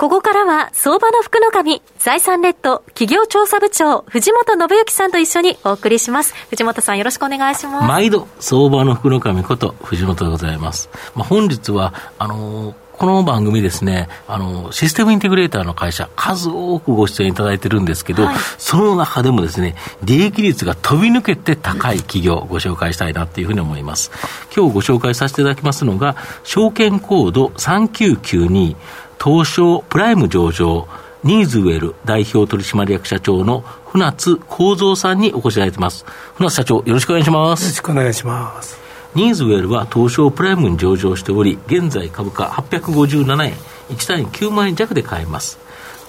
ここからは相場の福の神財産ネット企業調査部長藤本信之さんと一緒にお送りします。藤本さんよろしくお願いします。毎度相場の福の神こと藤本でございます、まあ、本日はあのーこの番組ですね、あの、システムインテグレーターの会社、数多くご出演いただいてるんですけど、はい、その中でもですね、利益率が飛び抜けて高い企業をご紹介したいなというふうに思います。今日ご紹介させていただきますのが、証券コード3992、東証プライム上場、ニーズウェル代表取締役社長の船津幸三さんにお越しいただいてます。船津社長、よろしくお願いします。よろしくお願いします。ニーズウェルは東証プライムに上場しており、現在株価857円、1単位9万円弱で買えます。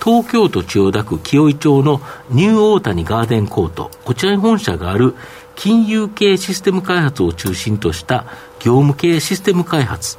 東京都千代田区紀尾井町のニューオータニガーデンコート、こちらに本社がある金融系システム開発を中心とした業務系システム開発、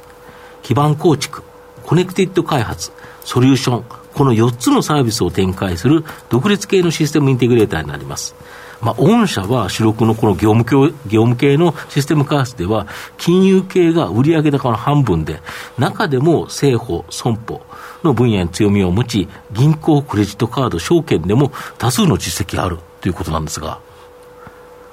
基盤構築、コネクティッド開発、ソリューション、この4つのサービスを展開する独立系のシステムインテグレーターになります。まあ、御社は主力のこの業務業業務系のシステム開発では、金融系が売上高の半分で、中でも政保、損保の分野に強みを持ち、銀行、クレジットカード、証券でも多数の実績があるということなんですが。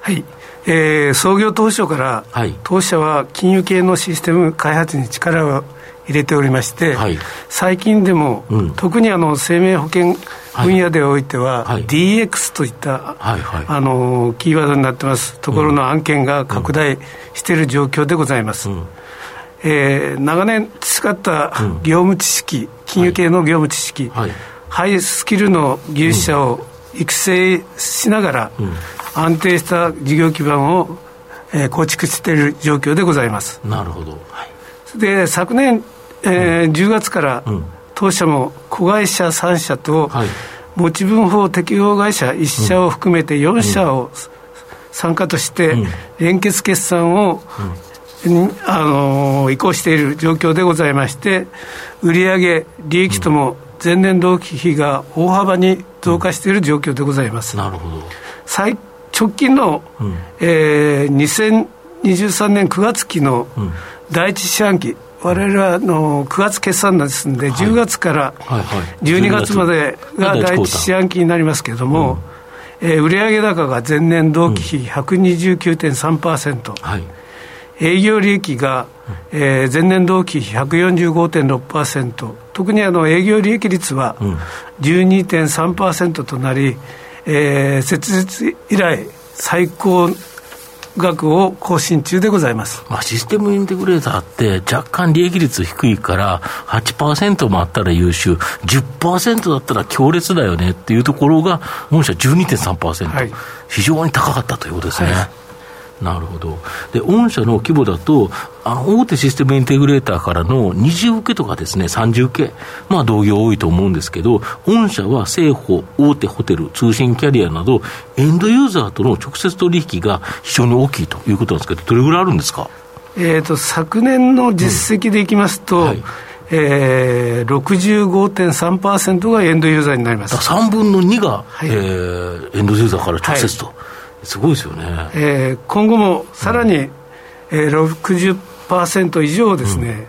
はい。えー、創業当初から、はい、当社は金融系のシステム開発に力を入れておりまして、はい、最近でも、うん、特にあの生命保険分野でおいては、はい、DX といった、はいはい、あのキーワードになってます。ところの案件が拡大している状況でございます。うん、えー、長年培った業務知識、金融系の業務知識、はい、ハイスキルの技術者を育成しながら、安定した事業基盤を、えー、構築している状況でございます。なるほど。はい、で昨年、えー、10月から、うん。当社も子会社3社と、持ち分法適用会社1社を含めて4社を参加として、連結決算を、あの移行している状況でございまして、売上利益とも前年同期比が大幅に増加している状況でございます。なるほど。最直近の、うん、えー、2023年9月期の第一四半期、われはの9月決算ですんで、10月から12月までが第一四半期になりますけれども、えー、売上高が前年同期比129.3%、はい、営業利益が、えー、前年同期比145.6%、特にあの営業利益率は12.3%となり、えー、設立以来最高額を更新中でございます、まあ、システムインテグレーターって若干利益率低いから8%もあったら優秀10%だったら強烈だよねっていうところが御社12.3%、はい、非常に高かったということですね。はいなるほど。で、御社の規模だと、あの、大手システムインテグレーターからの二次受けとかですね、三次受け、まあ、同業多いと思うんですけど、御社は政府、大手ホテル、通信キャリアなど、エンドユーザーとの直接取引が非常に大きいということなんですけど、どれぐらいあるんですか？えっ、と、昨年の実績でいきますと、うん。はい。えー、65.3%がエンドユーザーになります。3分の2が、はい、えー、エンドユーザーから直接と、はいすごいですよね、えー、今後もさらに、うん。えー、60%以上ですね、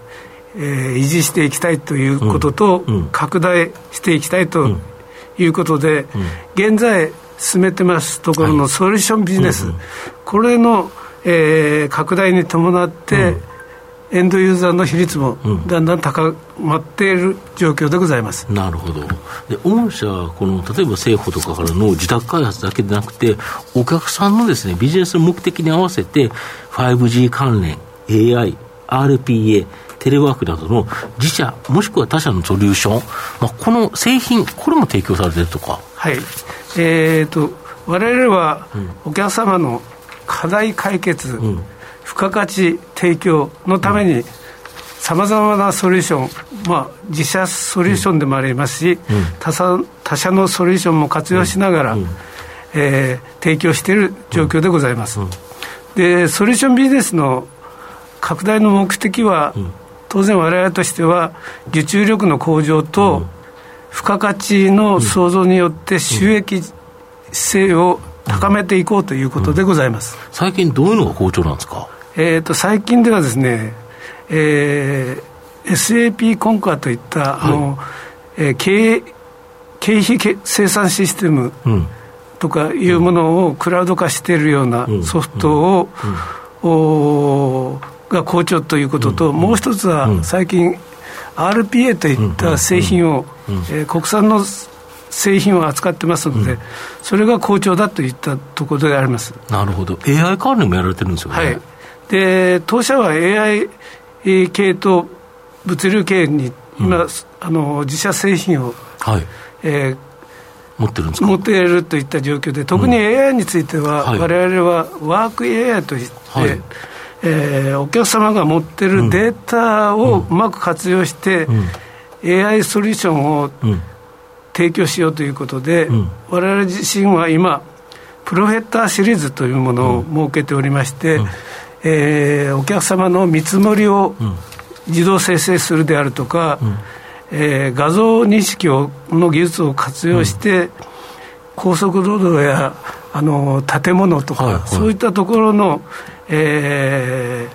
うん、えー、維持していきたいということと、うん、拡大していきたいということで、現在進めてますところのソリューションビジネス、はい、これの、えー、拡大に伴って、エンドユーザーの比率もだんだん高まっている状況でございます、うん、なるほど、で御社この、例えば政府とかからの自宅開発だけでなくて、お客さんのです、ね、ビジネスの目的に合わせて、5G 関連、AI、RPA、テレワークなどの自社、もしくは他社のソリューション、まあ、この製品、これも提供されてるとか？はい。えーと、我々はお客様の課題解決、うん付加価値提供のために、さまざまなソリューション、まあ、自社ソリューションでもありますし、うん、他社他社のソリューションも活用しながら、うん、えー、提供している状況でございます。で、ソリューションビジネスの拡大の目的は、当然我々としては受注力の向上と、付加価値の創造によって収益性を高めていこうということでございます、うん、最近どういうのが好調なんですか、えーと、最近ではですね、えー、SAP コンカーといった、はい、あの、えー、経経費生産システムとかいうものをクラウド化しているようなソフトを、おが好調ということと、もう一つは最近、RPA といった製品を、えー、国産の製品を扱ってますので、うん、それが好調だといったところであります。なるほど、AI 関連もやられてるんですよね。はい、で当社は AI 系と物流系に今、うん、あの自社製品を、はい。えー、持ってるんですか？持っているといった状況で、特に AI については、われわれはワーク AI といって、はい、えー、お客様が持ってるデータをうまく活用して、うん、AI ソリューションを提供しようということで、うん、我々自身は今、プロフェッターシリーズというものを設けておりまして、うん、えー、お客様の見積もりを自動生成するであるとか、うん、えー、画像認識をの技術を活用して、うん、高速道路やあの建物とか、はいはい、そういったところの、え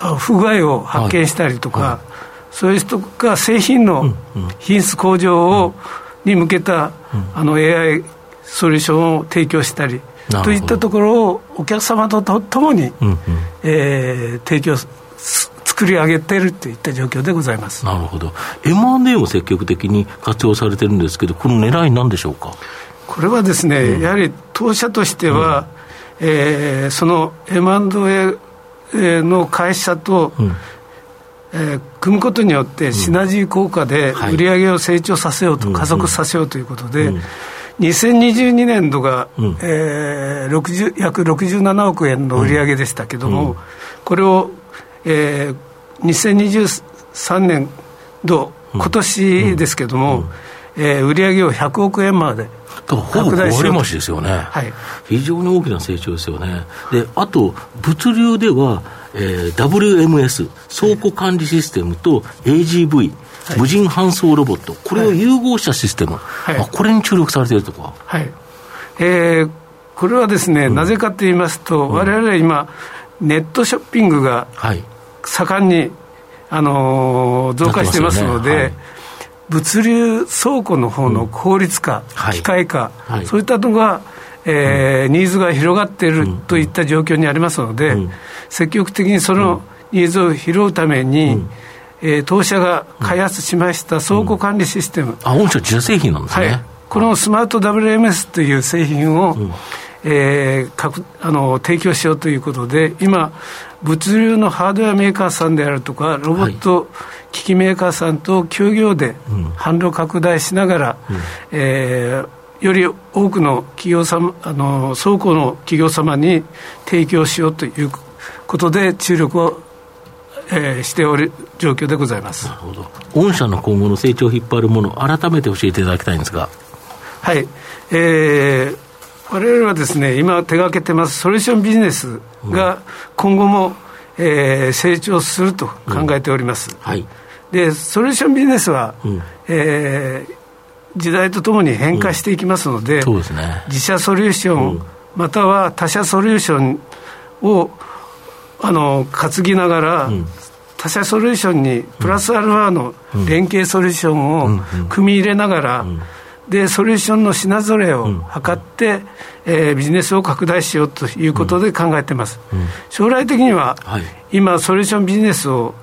ー、不具合を発見したりとか、はい。そういう人が製品の品質向上を、に向けた、あの AI ソリューションを提供したりといったところをお客様とともに、うんうん、えー、提供作り上げてるといった状況でございます。なるほど。M&A も積極的に活用されてるんですけどこの狙いなんでしょうか？これはですね、うん、やはり当社としては、うん、えー、その M&A の会社と、うん。えー、組むことによってシナジー効果で売り上げを成長させようと、加速させようということで、2022年度が、うん、えー、約67億円の売り上げでしたけども、これを、えー、2023年度、今年ですけども、えー、売り上げを100億円まで拡大しようと。ですよね、はい、非常に大きな成長ですよね。であと物流ではえー、WMS、倉庫管理システムと AGV、はい、無人搬送ロボット、これを融合したシステム、はい、これに注力されているとか？はい。えー、これはですね、うん、なぜかと言いますと、われわれは今、ネットショッピングが盛んに、あのー、増加してますので、ね。はい、物流倉庫の方の効率化、うん、機械化、そういったのが、えー、ニーズが広がっているといった状況にありますので、積極的にそのニーズを拾うために、うん、えー、当社が開発しました倉庫管理システム、あ御社自社製品なんですね、はい、このスマート WMS という製品を、うん。えー、かくあの提供しようということで、今、物流のハードウェアメーカーさんであるとか、ロボット機器メーカーさんと協業で販路拡大しながら、うん、えーより多くの企業様あの倉庫の企業様に提供しようということで注力を、えー、しておる状況でございます。なるほど。御社の今後の成長を引っ張るもの改めて教えていただきたいんですが。はい。えー、我々はですね今手がけてますソリューションビジネスが今後も、えー、成長すると考えております、うん、はい。でソリューションビジネスは、うん、えー時代とともに変化していきますので、うんでね、自社ソリューション、うん、または他社ソリューションをあの担ぎながら、うん、他社ソリューションにプラスアルファの連携ソリューションを組み入れながら、でソリューションの品ぞれを図って、えー、ビジネスを拡大しようということで考えてます、将来的には、はい、今ソリューションビジネスを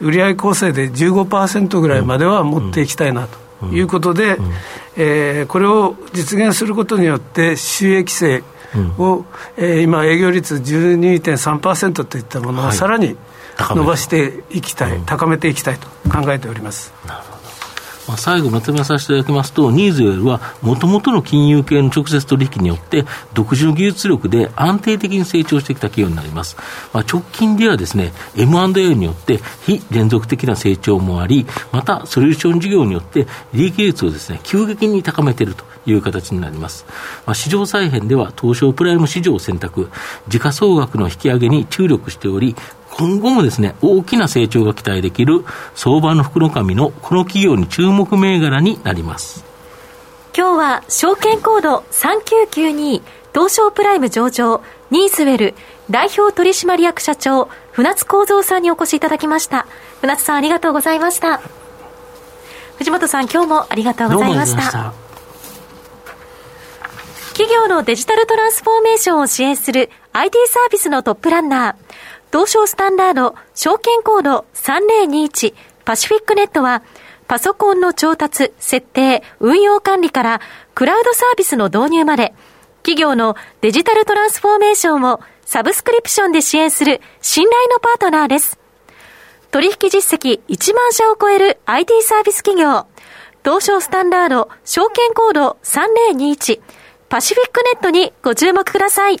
売上構成で15%ぐらいまでは持っていきたいなということで、うん。えー、これを実現することによって収益性を、うん、えー、今営業率12.3%といったものをさらに伸ばしていきたい、高めていきたいと考えております。なるほどまあ、最後まとめさせていただきますと、ニーズウェルは、もともとの金融系の直接取引によって、独自の技術力で安定的に成長してきた企業になります。まあ、直近ではですね、M&A によって非連続的な成長もあり、また、ソリューション事業によって、利益率をですね、急激に高めているという形になります。まあ、市場再編では、東証プライム市場を選択、時価総額の引き上げに注力しており、今後もですね、大きな成長が期待できる相場の福の神のこの企業に注目銘柄になります。今日は証券コード3992東証プライム上場ニーズウェル代表取締役社長船津幸三さんにお越しいただきました。船津さんありがとうございました。藤本さん今日もありがとうございました。企業のデジタルトランスフォーメーションを支援する IT サービスのトップランナー東証スタンダード証券コード3021パシフィックネットはパソコンの調達、設定、運用管理からクラウドサービスの導入まで企業のデジタルトランスフォーメーションをサブスクリプションで支援する信頼のパートナーです。取引実績1万社を超える IT サービス企業、東証スタンダード証券コード3021パシフィックネットにご注目ください。